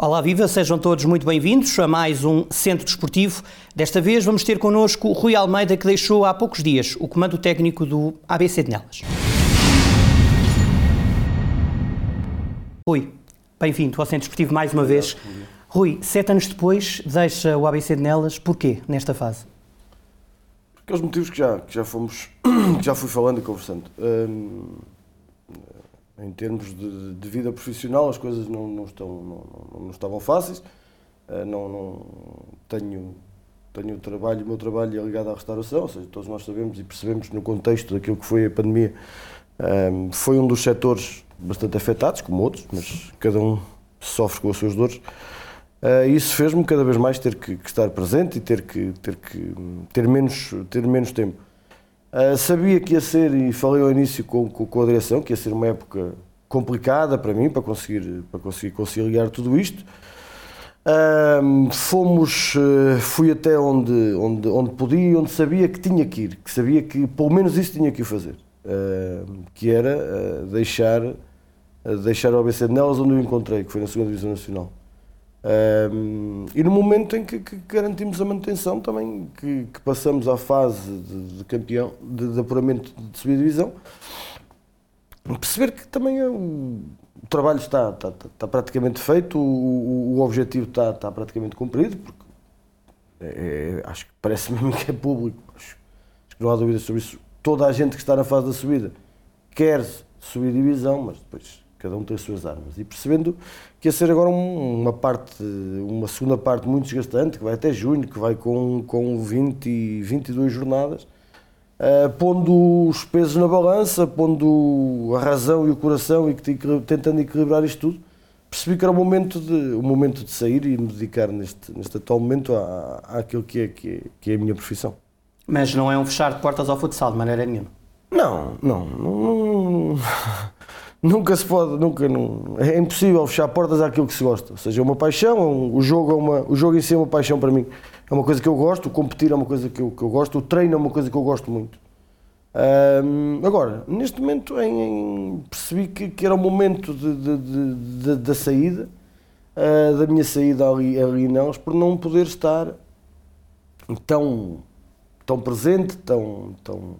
Olá, viva, sejam todos muito bem-vindos a mais um Centro Desportivo. Desta vez vamos ter connosco Rui Almeida, que deixou há poucos dias o comando técnico do ABC de Nelas. Rui, bem-vindo ao Centro Desportivo mais uma vez. Rui, sete anos depois, deixa o ABC de Nelas, porquê nesta fase? Aqueles motivos que já, que já fomos, que já fui falando e conversando. Hum, em termos de, de, vida profissional, as coisas não, não, estão, não, não estavam fáceis. Uh, não, não, tenho, tenho trabalho, o meu trabalho é ligado à restauração, ou seja, todos nós sabemos e percebemos no contexto daquilo que foi a pandemia, um, foi um dos setores bastante afetados, como outros, mas cada um sofre com as suas dores. Uh, isso fez-me cada vez mais ter que, que, estar presente e ter que ter que ter menos ter menos tempo. Uh, sabia que ia ser, e falei ao início com, com, com, a direção, que ia ser uma época complicada para mim, para conseguir, para conseguir conciliar tudo isto. Uh, fomos, uh, fui até onde, onde, onde podia onde sabia que tinha que ir, que sabia que pelo menos isso tinha que o fazer, que era deixar, deixar o ABC de Nelas onde eu encontrei, que foi na 2 Divisão Nacional. Um, e no momento em que, que, garantimos a manutenção também, que, que passamos à fase de, de campeão, de, de, apuramento de subida divisão, perceber que também é o, o trabalho está, está, está, praticamente feito, o, o objetivo está, está praticamente cumprido, porque é, é, acho que parece mesmo que é público, acho, acho, que não há dúvida sobre isso. Toda a gente que está na fase da subida quer subir divisão, mas depois cada um tem as suas armas. E percebendo que ia ser agora uma parte, uma segunda parte muito desgastante, que vai até junho, que vai com, com 20, 22 jornadas, uh, pondo os pesos na balança, pondo a razão e o coração e tentando equilibrar isto tudo, percebi que era o momento de, o momento de sair e me dedicar neste, neste atual momento à, àquilo que é, que, é, que é a minha profissão. Mas não é um fechar de portas ao futsal, de maneira nenhuma? Não, não. não, não nunca se pode, nunca, não, é impossível fechar portas àquilo que se gosta. Ou seja, é uma paixão, é um, o, jogo é uma, o jogo em si é uma paixão para mim. É uma coisa que eu gosto, competir é uma coisa que eu, que eu gosto, o treino é uma coisa que eu gosto muito. Um, agora, neste momento em, em, percebi que, que, era o momento de, de, de, da saída, uh, da minha saída ali, ali em Nelas, por não poder estar tão, tão presente, tão, tão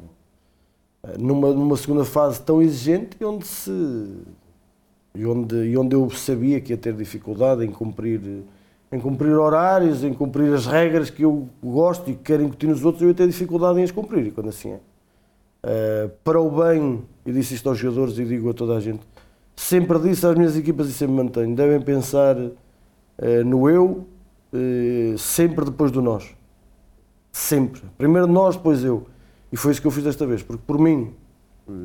numa, numa segunda fase tão exigente e onde se e onde, e onde eu sabia que ia ter dificuldade em cumprir em cumprir horários, em cumprir as regras que eu gosto e que quero incutir nos outros, eu ia ter dificuldade em as cumprir, e quando assim é. Uh, para o bem, e disse isto aos jogadores e digo a toda a gente, sempre disse às minhas equipas e sempre mantenho, devem pensar uh, no eu, uh, sempre depois do nós. Sempre. Primeiro nós, depois eu. E foi isso que eu fiz desta vez, porque por mim,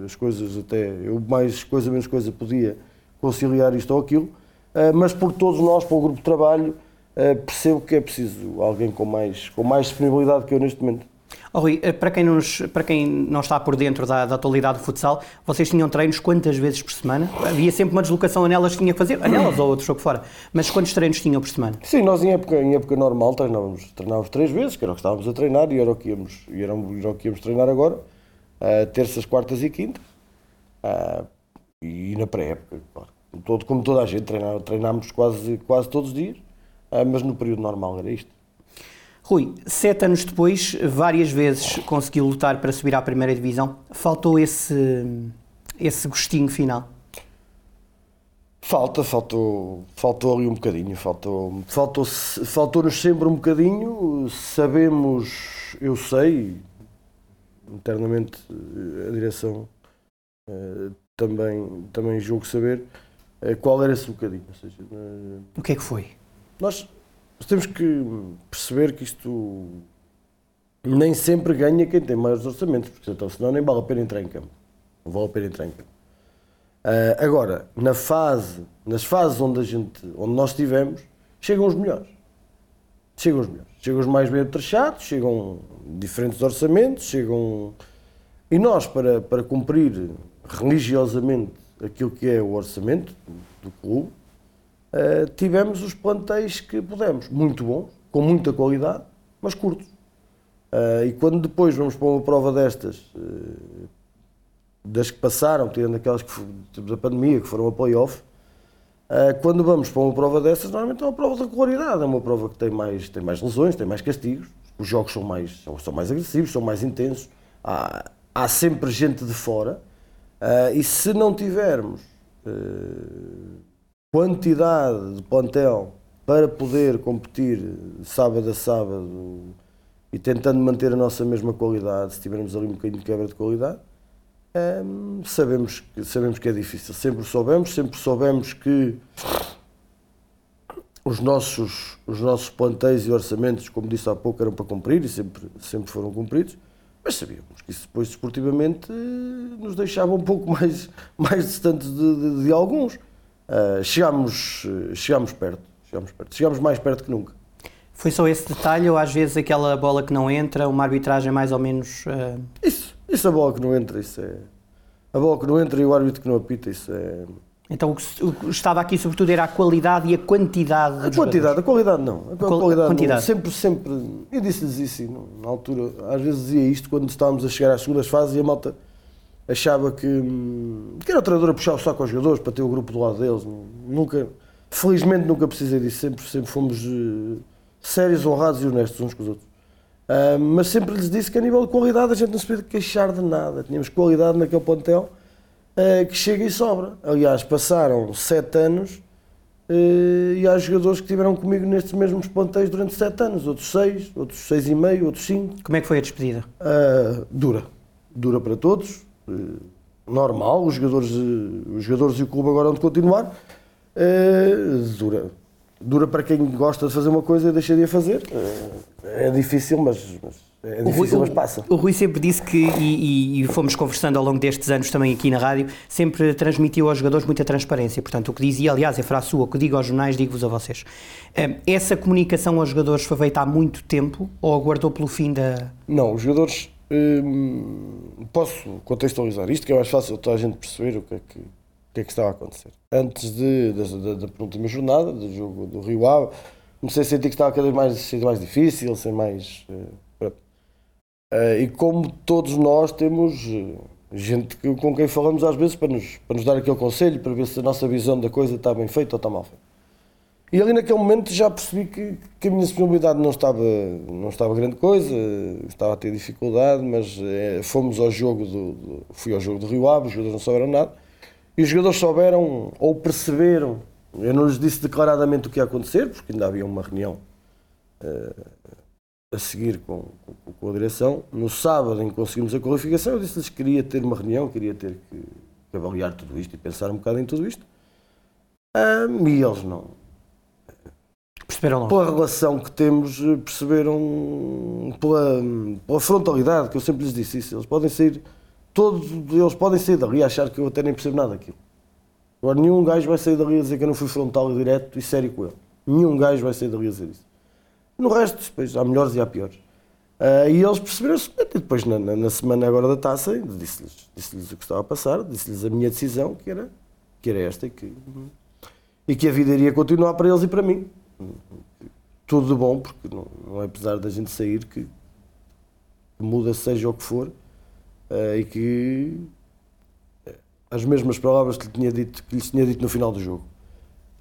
as coisas até, eu mais coisa menos coisa podia conciliar isto ou aquilo, eh, mas por todos nós, para o grupo de trabalho, eh, percebo que é preciso alguém com mais, com mais disponibilidade que eu neste momento. Oh, Rui, eh, para quem, nos, para quem não está por dentro da, da atualidade do futsal, vocês tinham treinos quantas vezes por semana? Havia sempre uma deslocação a nelas que tinha que fazer, a nelas ou outro jogo fora, mas quantos treinos tinham por semana? Sim, nós em época, em época normal treinávamos, treinávamos três vezes, que era o que estávamos a treinar e era o que íamos, e era, o que íamos treinar agora, uh, terças, quartas e quintas, uh, e na pré-época, todo, como toda a gente, treinámos quase, quase todos os dias, uh, mas no período normal era isto. Rui, sete anos depois, várias vezes conseguiu lutar para subir à primeira divisão. Faltou esse, esse gostinho final? Falta, faltou, faltou ali um bocadinho, faltou, faltou, faltou-nos sempre um bocadinho. Sabemos, eu sei, internamente a direção eh, também, também julgo saber eh, qual era esse bocadinho. Seja, o que é que foi? Nós temos que perceber que isto nem sempre ganha quem tem maiores orçamentos, porque então, senão nem vale a pena entrar em campo. Não vale a pena entrar em campo. Uh, agora, na fase, nas fases onde, a gente, onde nós estivemos, chegam os melhores. Chegam os melhores. Chegam os mais bem atrechados, chegam diferentes orçamentos, chegam. E nós, para, para cumprir religiosamente aquilo que é o orçamento do clube, uh, tivemos os plantéis que pudemos, muito bons, com muita qualidade, mas curtos. Uh, e quando depois vamos para uma prova destas, uh, das que passaram, tirando aquelas que, da pandemia, que foram a playoff, quando vamos para uma prova dessas, normalmente é uma prova de regularidade, é uma prova que tem mais, tem mais lesões, tem mais castigos, os jogos são mais, são, são mais agressivos, são mais intensos, há, há sempre gente de fora, e se não tivermos quantidade de plantel para poder competir sábado a sábado e tentando manter a nossa mesma qualidade, se tivermos ali um bocadinho de quebra de qualidade, hum, sabemos, que, sabemos que é difícil. Sempre soubemos, sempre soubemos que os nossos, os nossos plantéis e orçamentos, como disse há pouco, eram para cumprir e sempre, sempre foram cumpridos, mas sabíamos que isso depois esportivamente nos deixava um pouco mais, mais distantes de, de, de alguns. Uh, chegámos, chegámos perto, chegámos perto, chegámos mais perto que nunca. Foi só esse detalhe ou às vezes aquela bola que não entra, uma arbitragem mais ou menos. Uh... Isso, isso a bola que não entra, isso é. A bola que não entra e o árbitro que não apita, isso é. Então o que estava aqui sobretudo era a qualidade e a quantidade A quantidade, jogadores. a qualidade não. A, qualidade, quantidade. Não. Sempre, sempre. Eu disse-lhes isso na altura, às vezes dizia isto quando estávamos a chegar às segundas fases e a malta achava que, que era o treinador a puxar o saco aos jogadores para ter o grupo do lado deles. Nunca, felizmente nunca precisei disso, sempre, sempre fomos uh, sérios, honrados e honestos uns com os outros. Uh, mas sempre lhes disse que a nível de qualidade a gente não se podia queixar de nada. Tínhamos qualidade naquele plantel uh, que chega e sobra. Aliás, passaram sete anos uh, e há jogadores que estiveram comigo nestes mesmos plantéis durante sete anos, outros seis, outros seis e meio, outros cinco. Como é que foi a despedida? dura. Dura para todos. Normal, os jogadores, os jogadores e o clube agora vão continuar. dura dura para quem gosta de fazer uma coisa e deixa de a fazer. É difícil, mas, mas é difícil, Rui, mas passa. O, o Rui sempre disse que, e, e, fomos conversando ao longo destes anos também aqui na rádio, sempre transmitiu aos jogadores muita transparência. Portanto, o que dizia, aliás, é frase sua, o que digo aos jornais, digo-vos a vocês. Eh, essa comunicação aos jogadores foi feita há muito tempo ou aguardou pelo fim da. Não, os jogadores. Hum, posso contextualizar isto, que é mais fácil toda a gente perceber o que é que o que é que estava a acontecer. Antes de, da, da, penúltima jornada, do jogo do Rio Ave, comecei a sentir que estava cada vez mais, ser mais difícil, ser mais. Uh, uh, e como todos nós temos uh, gente com quem falamos às vezes para nos, para nos dar aquele conselho, para ver se a nossa visão da coisa está bem feita ou está mal feita. E ali naquele momento já percebi que, que a minha disponibilidade não estava, não estava grande coisa, estava a ter dificuldade, mas fomos ao jogo do, do, fui ao jogo do Rio Ave, os jogadores não souberam nada e os jogadores souberam ou perceberam, eu não lhes disse declaradamente o que ia acontecer, porque ainda havia uma reunião uh, a seguir com, com, com, a direção. No sábado, em que conseguimos a qualificação, eu disse-lhes que queria ter uma reunião, queria ter que, que, avaliar tudo isto e pensar um bocado em tudo isto. Um, e eles não. Perceberam logo. Pela relação que temos, perceberam, pela, pela frontalidade, que eu sempre lhes disse isso. Eles podem sair todos eles podem sair dali e achar que eu até nem percebo nada daquilo. Agora, nenhum gajo vai sair dali a dizer que eu não fui frontal e direto e sério com ele. Nenhum gajo vai sair dali a dizer isso. No resto, depois, há melhores e há piores. Uh, e eles perceberam-se, depois na, na, na, semana agora da taça, disse-lhes disse o que estava a passar, disse-lhes a minha decisão, que era, que era esta, e que, e que a vida iria continuar para eles e para mim. Tudo de bom, porque não, não é apesar da gente sair que muda seja o que for, uh, e que eh, as mesmas palavras que, lhe tinha dito, que lhes tinha dito no final do jogo.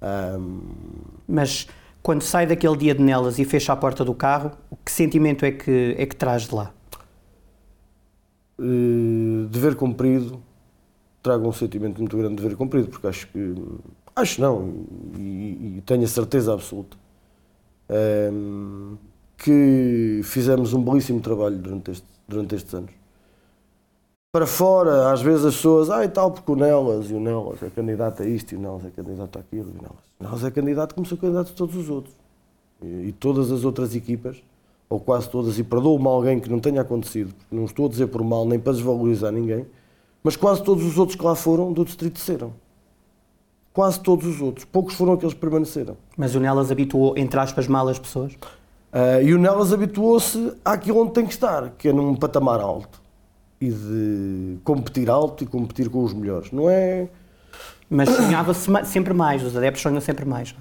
Um... Mas quando sai daquele dia de Nelas e fecha a porta do carro, que sentimento é que, é que traz de lá? Uh, dever cumprido, trago um sentimento muito grande de dever cumprido, porque acho que, acho não, e, e tenho a certeza absoluta, um, que fizemos um belíssimo trabalho durante, este, durante estes anos para fora, às vezes as pessoas, ah e tal, porque o Nelas, e o Nelas é candidato a isto, e o Nelas é candidato a aquilo, e o Nelas. O Nelas é candidato como são candidatos todos os outros. E, e, todas as outras equipas, ou quase todas, e perdoa-me alguém que não tenha acontecido, porque não estou a dizer por mal, nem para desvalorizar ninguém, mas quase todos os outros que lá foram, do distrito. Quase todos os outros. Poucos foram aqueles que permaneceram. Mas o Nelas habituou, entre aspas, mal as pessoas? Uh, e o Nelas habituou-se àquilo onde tem que estar, que é num patamar alto e de competir alto e competir com os melhores. Não é. Mas sonhava-se sempre mais, os adeptos sonham sempre mais.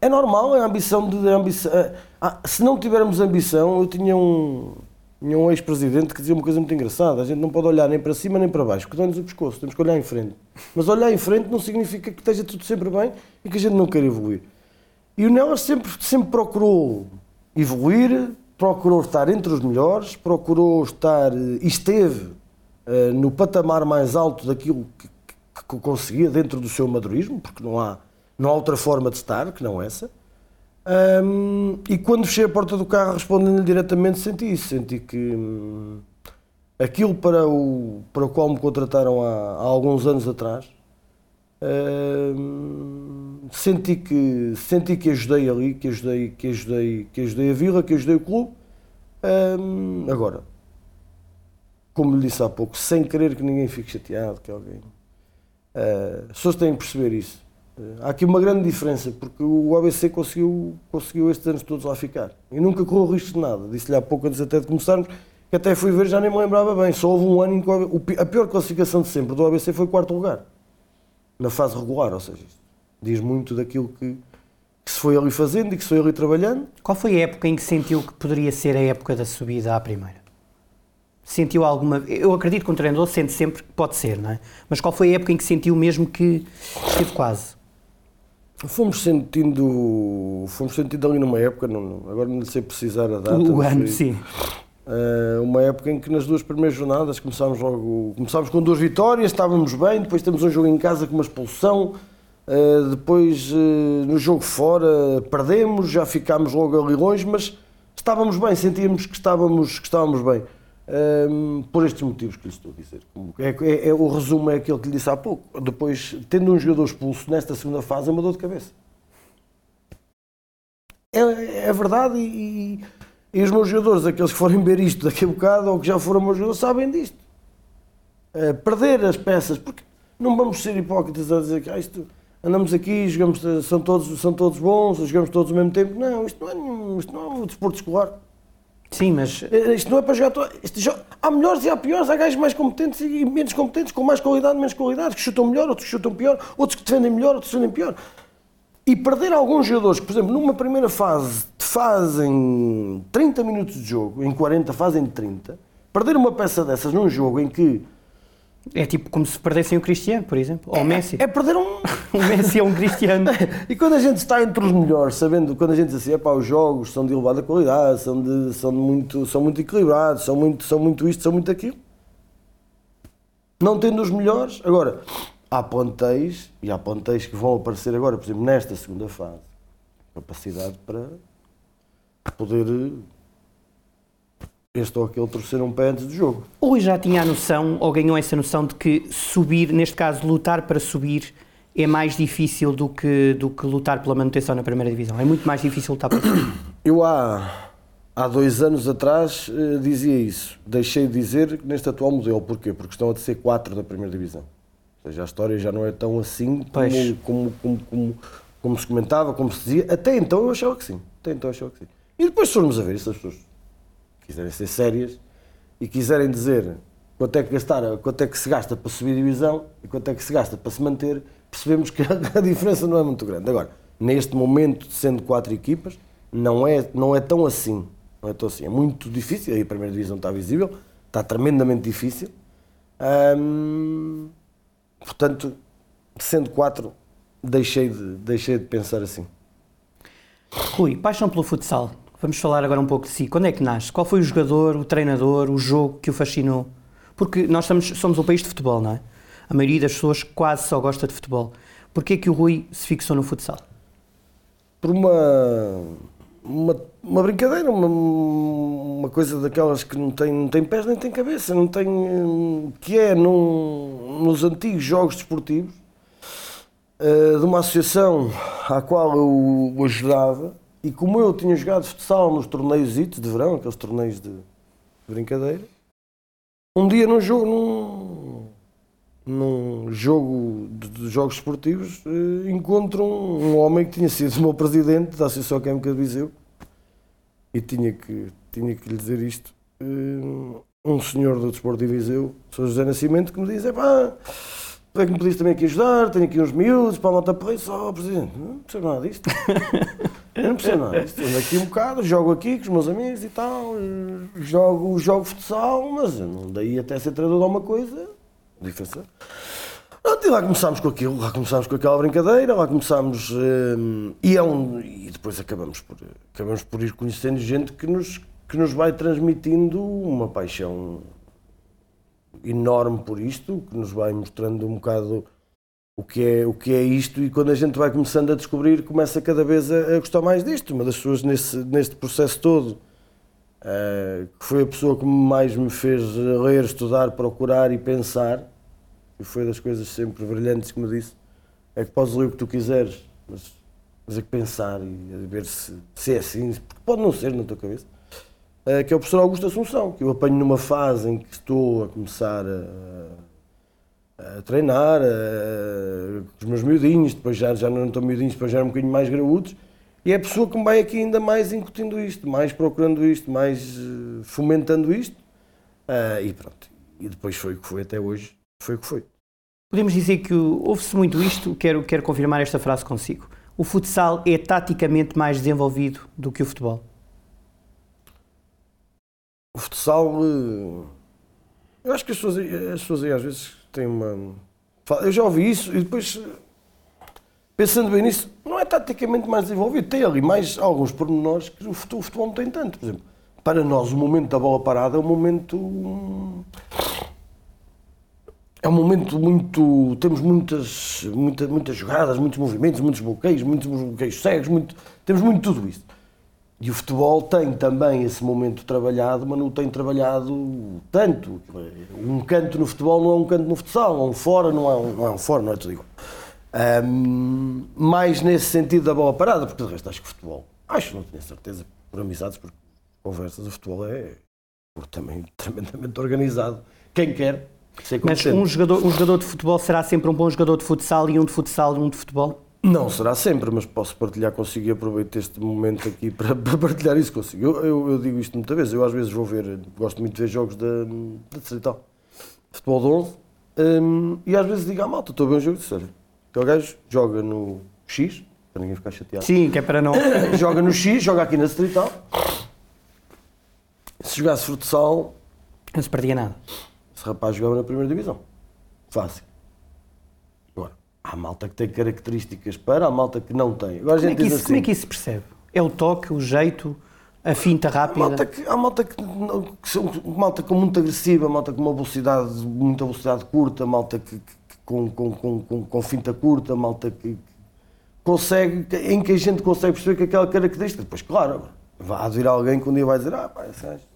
É normal, é a ambição de. Ambição, é, ah, se não tivermos ambição, eu tinha um. Tinha um ex-presidente que dizia uma coisa muito engraçada: a gente não pode olhar nem para cima nem para baixo, porque dá-nos o pescoço, temos que olhar em frente. Mas olhar em frente não significa que esteja tudo sempre bem e que a gente não queira evoluir. E o Nelas sempre, sempre procurou evoluir, procurou estar entre os melhores, procurou estar e esteve uh, no patamar mais alto daquilo que, que, que conseguia dentro do seu madurismo, porque não há, não há outra forma de estar que não essa. Um, e quando fechei a porta do carro, respondendo-lhe diretamente, senti isso. Senti que hum, aquilo para o, para o qual me contrataram há, há alguns anos atrás, hum, senti, que, senti que ajudei ali, que ajudei, que, ajudei, que ajudei a vila, que ajudei o clube. Um, agora, como lhe disse há pouco, sem querer que ninguém fique chateado, que alguém. Uh, as pessoas têm que perceber isso Há aqui uma grande diferença, porque o ABC conseguiu, conseguiu estes anos todos lá ficar. E nunca correu risco de nada. Disse-lhe há pouco, antes até de começarmos, que até fui ver, já nem me lembrava bem. Só houve um ano em que a pior classificação de sempre do ABC foi quarto lugar. Na fase regular, ou seja, diz muito daquilo que, que se foi ali fazendo e que se foi ali trabalhando. Qual foi a época em que sentiu que poderia ser a época da subida à primeira? Sentiu alguma. Eu acredito que um treinador sente sempre que pode ser, não é? Mas qual foi a época em que sentiu mesmo que esteve quase? Fomos sentindo, fomos sentindo ali numa época, não, agora não sei precisar a data. O ano, sim. Uh, uma época em que nas duas primeiras jornadas começámos logo, começámos com duas vitórias, estávamos bem, depois temos um jogo em casa com uma expulsão, uh, depois uh, no jogo fora perdemos, já ficámos logo ali longe, mas estávamos bem, sentíamos que estávamos, que estávamos bem. Um, por estes motivos que lhe estou a dizer. É, é, é, o resumo é aquele que lhe disse há pouco. Depois, tendo um jogador expulso nesta segunda fase, é uma dor de cabeça. É, é verdade e, e, os meus jogadores, aqueles que forem ver isto daqui a bocado ou que já foram meus jogadores, sabem disto. É, perder as peças, porque não vamos ser hipócritas a dizer que ah, isto, andamos aqui, jogamos, são, todos, são todos bons, jogamos todos ao mesmo tempo. Não, isto não é, isto não é um desporto escolar. Sim, mas. Eh, isto não é para jogar. Isto, há melhores e há piores, há gajos mais competentes e menos competentes, com mais qualidade menos qualidade, que chutam melhor, outros que chutam pior, outros que defendem melhor, outros que defendem pior. E perder alguns jogadores que, por exemplo, numa primeira fase te fazem 30 minutos de jogo, em 40 fazem 30, perder uma peça dessas num jogo em que é tipo como se perdessem o Cristiano, por exemplo, ou é, o Messi. É perder um. o Messi é um Cristiano. e quando a gente está entre os melhores, sabendo, quando a gente diz assim, pá, os jogos são de elevada qualidade, são, de, são, muito, são muito equilibrados, são muito, são muito isto, são muito aquilo. Não tendo os melhores, agora, há plantéis, e há plantéis que vão aparecer agora, por exemplo, nesta segunda fase, capacidade para poder este ou aquele torcer um pé antes do jogo. Ou já tinha a noção, ou ganhou essa noção de que subir, neste caso, lutar para subir é mais difícil do que, do que lutar pela manutenção na primeira divisão? É muito mais difícil lutar para subir? Eu há, há dois anos atrás eh, dizia isso. Deixei de dizer neste atual modelo. Porquê? Porque estão a ser quatro da primeira divisão. Ou seja, a história já não é tão assim como, como, como, como, como se comentava, como se dizia. Até então eu achava que sim. Até então eu achava que sim. E depois se formos a ver, essas pessoas quiserem ser sérias e quiserem dizer quanto é que gastar, quanto é que se gasta para subir divisão e quanto é que se gasta para se manter, percebemos que a diferença não é muito grande. Agora, neste momento, sendo quatro equipas, não é, não é tão assim. Não é tão assim. É muito difícil. Aí a primeira divisão está visível, está tremendamente difícil. Hum, portanto, sendo quatro, deixei de, deixei de pensar assim. Rui, paixão pelo futsal. Vamos falar agora um pouco de si. Quando é que nasce? Qual foi o jogador, o treinador, o jogo que o fascinou? Porque nós estamos, somos um país de futebol, não é? A maioria das pessoas quase só gosta de futebol. Porquê que o Rui se fixou no futsal? Por uma, uma, uma brincadeira, uma, uma coisa daquelas que não tem, não tem pés nem tem cabeça, não tem. que é num, nos antigos jogos desportivos, uh, de uma associação à qual eu ajudava, e como eu tinha jogado futsal nos torneios de verão, aqueles torneios de brincadeira, um dia num jogo, num, num jogo de, de jogos esportivos, eh, encontro um, um, homem que tinha sido o meu presidente da Associação Química de Viseu e tinha que, tinha que lhe dizer isto. Eh, um senhor do desporto de Viseu, Sr. José Nascimento, que me diz: é pá, tu é que me podias também aqui ajudar, tenho aqui uns miúdos para a malta por isso, oh, presidente, não percebo nada disto. Não precisa nada. Ando aqui um bocado, jogo aqui com os meus amigos e tal, jogo, jogo futsal, mas não daí até ser treinador de alguma coisa, diferença. Pronto, e lá começámos com aquilo, lá começámos com aquela brincadeira, lá começámos. eh, e, é um, e depois acabamos por, acabamos por ir conhecendo gente que nos, que nos vai transmitindo uma paixão enorme por isto, que nos vai mostrando um bocado o que é, o que é isto e quando a gente vai começando a descobrir, começa cada vez a, a gostar mais disto. Uma das pessoas nesse, neste processo todo, eh, que foi a pessoa que mais me fez ler, estudar, procurar e pensar, e foi das coisas sempre brilhantes que me disse, é que podes ler o que tu quiseres, mas mas é que pensar e ver se, se é assim, porque pode não ser na tua cabeça. Eh, que é o professor Augusto Assunção, que eu apanho numa fase em que estou a começar a, a treinar a- os meus miudinhos, depois já, já não estou miudinhos, depois já eram um bocadinho mais graúdos, e é a pessoa que me vai aqui ainda mais incutindo isto, mais procurando isto, mais eh, fomentando isto, Ah, e pronto. E depois foi o que foi até hoje, foi o que foi. Podemos dizer que ouve-se muito isto, quero, quero confirmar esta frase consigo. O futsal é taticamente mais desenvolvido do que o futebol. O futsal, eh, eu acho que as pessoas, as pessoas às vezes têm uma. Eu já ouvi isso e depois, pensando bem nisso, não é taticamente mais desenvolvido. Tem ali mais alguns pormenores que o fute- o futebol não tem tanto. Por exemplo, para nós, o momento da bola parada é um momento. É um momento muito. Temos muitas, muita, muitas jogadas, muitos movimentos, muitos bloqueios, muitos bloqueios cegos, muito, temos muito tudo isso. E o futebol tem também esse momento trabalhado, mas não tem trabalhado tanto. Um canto no futebol não é um canto no futsal, um fora não é um, não é um fora, não é tudo igual. Ahm, mais nesse sentido da bola parada, porque de resto acho que o futebol, acho, não tenho certeza, por amizades, por conversas, o futebol é também tremendamente organizado. Quem quer, ser Mas um jogador, um jogador de futebol será sempre um bom jogador de futsal e um de futsal e um de futebol? Não será sempre, mas posso partilhar consigo e aproveito este momento aqui para, para partilhar isso consigo. Eu, eu, eu digo isto muitas vezes, eu às vezes vou ver, gosto muito de ver jogos da, da Distrital, futebol de 11, hum, e às vezes digo à malta, estou a ver um jogo de sério. Aquele gajo joga no X, para ninguém ficar chateado, Sim, que é para não. joga no X, joga aqui na Distrital. Se jogasse futsal, Não se perdia nada. esse rapaz jogava na primeira divisão. Fácil. Há malta que tem características para, há malta que não tem. Agora a Como é, gente que diz isso, como é assim, que isso se percebe? É o toque, o jeito, a finta Há rápida? malta, que, há malta que, que são malta com muito agressiva, malta com uma velocidade, muita velocidade curta, malta que, que- que com, com, com, com, com finta curta, malta que, que consegue, que- em que a gente consegue perceber que aquela característica, depois, claro, há de vir alguém que um dia vai dizer, ah, pá,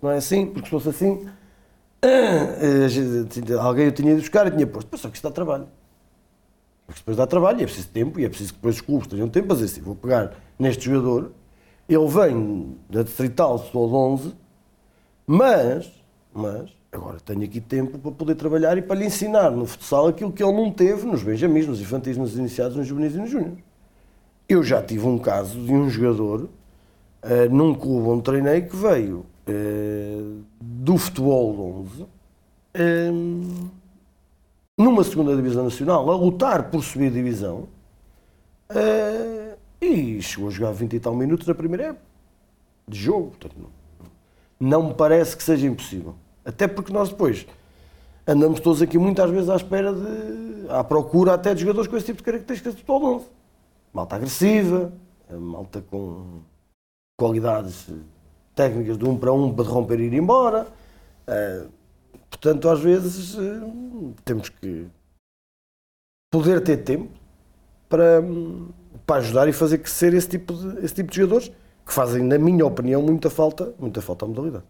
não é assim, porque se fosse assim, eh, a alguém eu tinha ido buscar e tinha posto, mas só que isto dá trabalho. Porque depois dá trabalho, e é preciso tempo, e é preciso que depois os clubes tenham tempo para dizer assim, vou pegar neste jogador, ele vem da Distrital, sou de 11, mas, mas, agora tenho aqui tempo para poder trabalhar e para lhe ensinar no futsal aquilo que ele não teve nos benjamins, nos infantis, nos iniciados, nos juvenis e nos júniores. Eu já tive um caso de um jogador eh, num clube onde treinei que veio eh, do futebol de 11 eh, numa segunda divisão nacional a lutar por subir divisão eh, e chegou a jogar 20 e tal minutos na primeira época de jogo. Portanto, não, não me parece que seja impossível. Até porque nós depois andamos todos aqui muitas vezes à espera de. à procura até de jogadores com esse tipo de características de futebol de 11. Malta agressiva, malta com qualidades técnicas de um para um para romper e ir embora. Eh, portanto, às vezes eh, temos que poder ter tempo para, para ajudar e fazer crescer esse tipo, de, esse tipo de jogadores que fazem, na minha opinião, muita falta, muita falta à modalidade.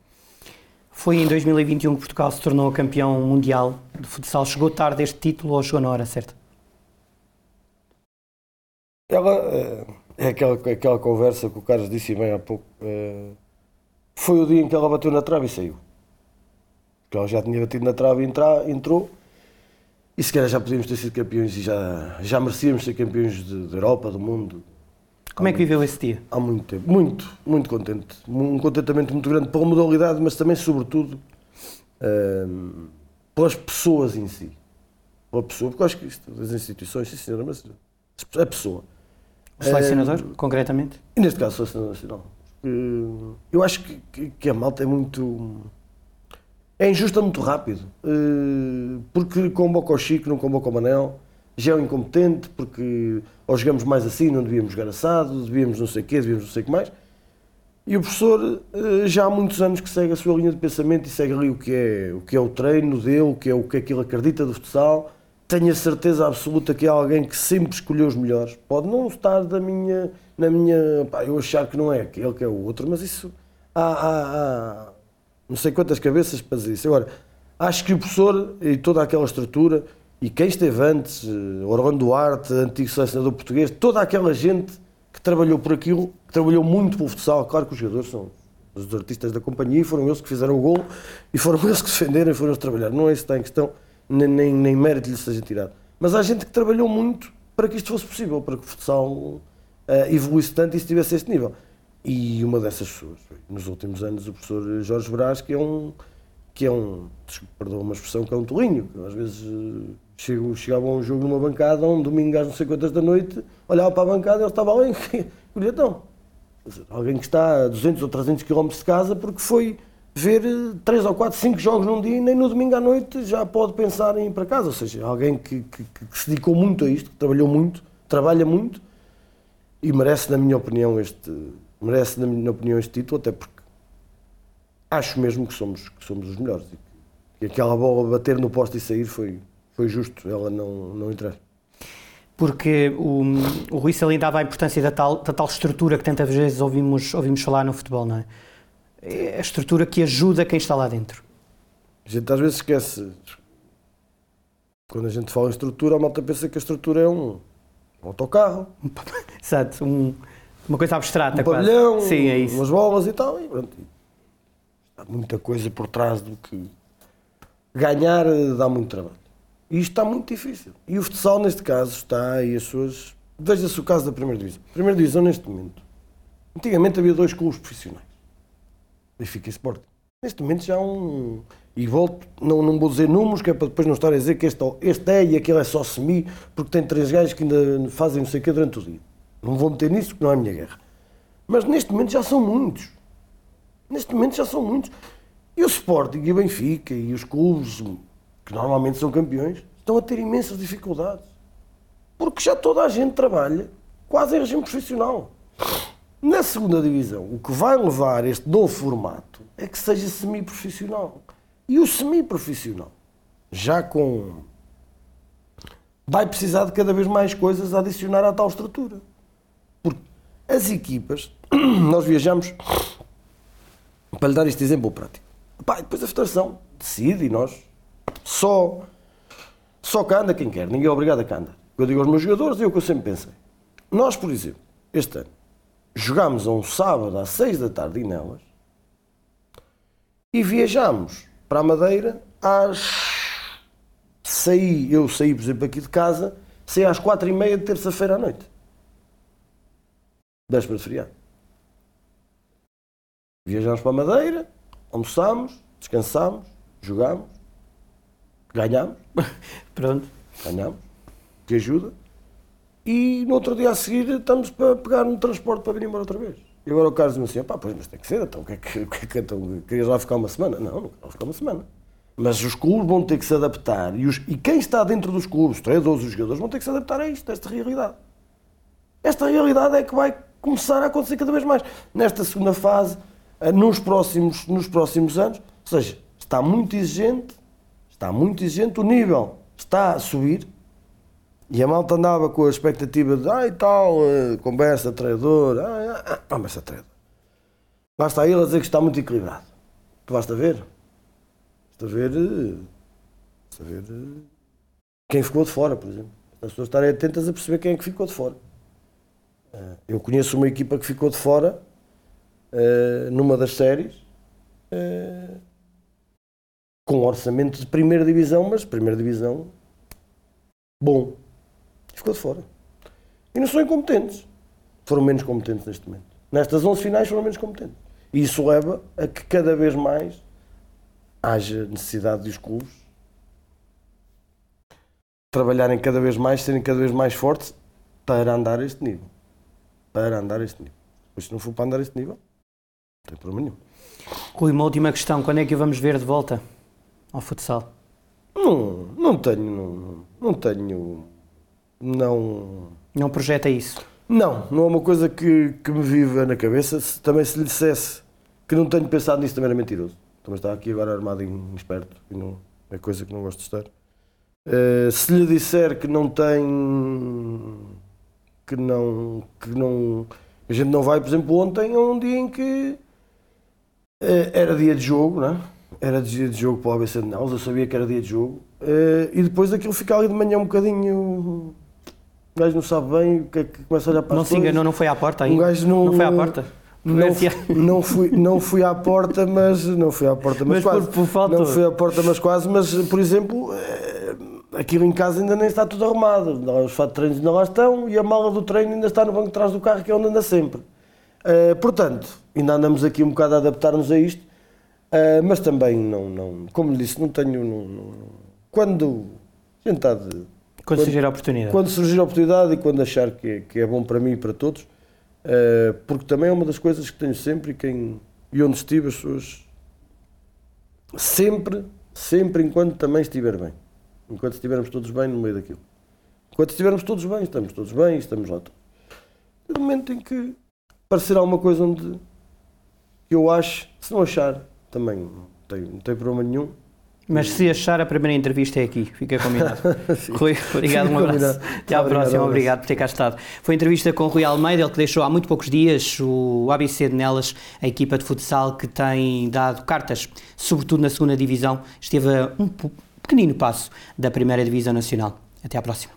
Foi em 2021 que Portugal se tornou campeão mundial de futsal. Chegou tarde este título ou chegou na hora certa? Ela eh, é aquela, aquela conversa que o Carlos disse bem há pouco. eh, Foi o dia em que ela bateu na trave e saiu. Porque ela já tinha batido na trave e entra- entrou. E se calhar já podíamos ter sido campeões e já, já merecíamos ser campeões de, de Europa, do mundo. Como é que viveu esse dia? Há muito tempo. Muito, muito contente. Um contentamento muito grande pela modalidade, mas também, sobretudo, ehm, pelas pessoas em si. Pela pessoa, porque eu acho que isto, das instituições, sim senhora, mas a pessoa. O selecionador, uh, concretamente? E neste caso, o selecionador nacional. Eu acho que, que, que, a malta é muito. É injusta muito rápido. Uh, porque convoca o Chico, não convoca o Manel. Já é um incompetente, porque ou jogamos mais assim, não devíamos jogar assado, devíamos não sei o quê, devíamos não sei o que mais. E o professor já há muitos anos que segue a sua linha de pensamento e segue ali o que é o, que é o treino dele, o que é o que aquilo acredita do futsal tenho a certeza absoluta que é alguém que sempre escolheu os melhores. Pode não estar da minha, na minha. Pá, eu achar que não é aquele que é o outro, mas isso. Há, há, há não sei quantas cabeças para dizer isso. Agora, acho que o professor e toda aquela estrutura, e quem esteve antes, eh, Orlando Duarte, antigo selecionador português, toda aquela gente que trabalhou por aquilo, que trabalhou muito pelo futsal, claro que os jogadores são os artistas da companhia e foram eles que fizeram o gol e foram eles que defenderam e foram eles que trabalharam. Não é isso que está em questão nem, nem, nem mérito lhe seja tirado. Mas há gente que trabalhou muito para que isto fosse possível, para que o futsal uh, evoluísse tanto e estivesse a este nível. E uma dessas pessoas, nos últimos anos, o professor Jorge Brás, que é um, que é um, perdão uma expressão, que é um tolinho, que às vezes uh, chego, chegava a um jogo numa bancada, um domingo às não sei quantas da noite, olhava para a bancada e ele estava ali, então, alguém que está a 200 ou 300 km de casa porque foi ver 3 ou 4, 5 jogos num dia e nem no domingo à noite já pode pensar em ir para casa. Ou seja, alguém que, que, que se dedicou muito a isto, que trabalhou muito, trabalha muito e merece, na minha opinião, este, merece, na minha opinião, este título, até porque acho mesmo que somos, que somos os melhores. E que aquela bola bater no poste e sair foi, foi justo ela não, não entrar. Porque o, o Rui salientava a importância da tal, da tal estrutura que tantas vezes ouvimos, ouvimos falar no futebol, não é? é a estrutura que ajuda quem está lá dentro. A gente às vezes esquece. Quando a gente fala em estrutura, a malta pensa que a estrutura é um, um autocarro. Exato, um, uma coisa abstrata. Um quase. pavilhão, Sim, é isso. umas bolas e tal. E pronto. Há muita coisa por trás do que ganhar dá muito trabalho. E isto está muito difícil. E o futsal, neste caso, está e as suas. Veja-se o caso da primeira divisão. Primeira divisão, neste momento. Antigamente havia dois clubes profissionais. Benfica e Sporting. Neste momento já há um. E volto, não, não vou dizer números, que é para depois não estar a dizer que este, este é e aquele é só semi, porque tem três gajos que ainda fazem não sei o quê durante o dia. Não vou meter nisso, porque não é a minha guerra. Mas neste momento já são muitos. Neste momento já são muitos. E o Sporting e o Benfica e os clubes, que normalmente são campeões, estão a ter imensas dificuldades. Porque já toda a gente trabalha quase em regime profissional. Na segunda divisão, o que vai levar este novo formato é que seja semi-profissional. E o semi-profissional, já com. vai precisar de cada vez mais coisas a adicionar à tal estrutura. As equipas, nós viajamos, para lhe dar este exemplo prático. Pá, depois a federação decide e nós só. Só cá anda quem quer, ninguém é obrigado a cá andar. Eu digo aos meus jogadores, é o que eu sempre pensei. Nós, por exemplo, este ano, jogámos a um sábado às seis da tarde em Nelas e viajámos para a Madeira às. Saí, eu saí, por exemplo, aqui de casa, saí às quatro e meia de terça-feira à noite. Véspera de feriado. Viajámos para a Madeira, almoçámos, descansámos, jogámos, ganhámos. Pronto. Ganhámos. Que ajuda e no outro dia a seguir estamos para pegar um transporte para vir embora outra vez. E agora o Carlos me assim, pá, pois, mas tem que ser, então, o que é que, o que, é que então, querias lá ficar uma semana? Não, não quero ficar uma semana. Mas os clubes vão ter que se adaptar e, os, e quem está dentro dos clubes, os treinadores, os jogadores, vão ter que se adaptar a isto, a esta realidade. Esta realidade é que vai começar a acontecer cada vez mais. Nesta segunda fase, eh, nos próximos, nos próximos anos, ou seja, está muito exigente, está muito exigente, o nível está a subir, e a malta andava com a expectativa de, ai tal, uh, conversa, treinador, ah, ah, conversa, treinador. Basta ele a dizer que está muito equilibrado. Basta ver. Basta ver. Eh, basta ver. Eh, quem ficou de fora, por exemplo. As pessoas estarem atentas a perceber quem é que ficou de fora. Eu conheço uma equipa que ficou de fora numa das séries com um orçamento de primeira divisão, mas primeira divisão bom ficou de fora. E não são incompetentes. Foram menos competentes neste momento. Nestas 11 finais foram menos competentes. E isso leva a que cada vez mais haja necessidade de os clubes trabalharem cada vez mais, serem cada vez mais fortes para andar a este nível. Para andar a este nível. Pois se não for para andar a este nível, não tem problema nenhum. Rui, uma última questão. Quando é que o vamos ver de volta ao futsal? Não, não tenho, não, não tenho, não... Não projeta isso? Não, não é uma coisa que, que me viva na cabeça. Se, também se lhe dissesse que não tenho pensado nisso também era mentiroso. Também está aqui agora armado em esperto e não, é coisa que não gosto de estar. Uh, se lhe disser que não tem que não que não a gente não vai, por exemplo, ontem é um dia em que uh, era dia de jogo, não é? Era dia de jogo para o ABC de Naus, eu sabia que era dia de jogo. Uh, e depois aquilo fica ali de manhã um bocadinho. O gajo não sabe bem o que é que começa a olhar para Não se enganou, não foi à porta ainda? Um gajo não, não foi à porta? Não, não, fui, não fui à porta, mas não fui à porta, mas, mas quase. Por, por não fui à porta, mas quase. Mas, por exemplo, eh, aquilo em casa ainda nem está tudo arrumado. Os fatos de treino ainda lá estão e a mala do treino ainda está no banco de trás do carro, que é onde anda sempre. Uh, portanto, ainda andamos aqui um bocado a adaptar-nos a isto, uh, mas também não, não, como lhe disse, não tenho. Não, não, quando. A quando, quando surgir a oportunidade. Quando surgir a oportunidade e quando achar que é, que é bom para mim e para todos Uh, porque também é uma das coisas que tenho sempre e, quem, e onde estive as pessoas sempre, sempre enquanto também estiver bem. Enquanto estivermos todos bem no meio daquilo. Enquanto estivermos todos bem, estamos todos bem, estamos lá. No momento em que aparecer alguma coisa onde eu acho, se não achar, também não tem, não tem problema nenhum. Mas se achar, a primeira entrevista é aqui, fica combinado. Rui, obrigado, um abraço. Até à obrigado, próxima, obrigado por ter cá estado. Foi entrevista com o Rui Almeida, ele que deixou há muito poucos dias o ABC de Nelas, a equipa de futsal que tem dado cartas, sobretudo na segunda divisão, esteve a um pequenino passo da primeira divisão nacional. Até à próxima.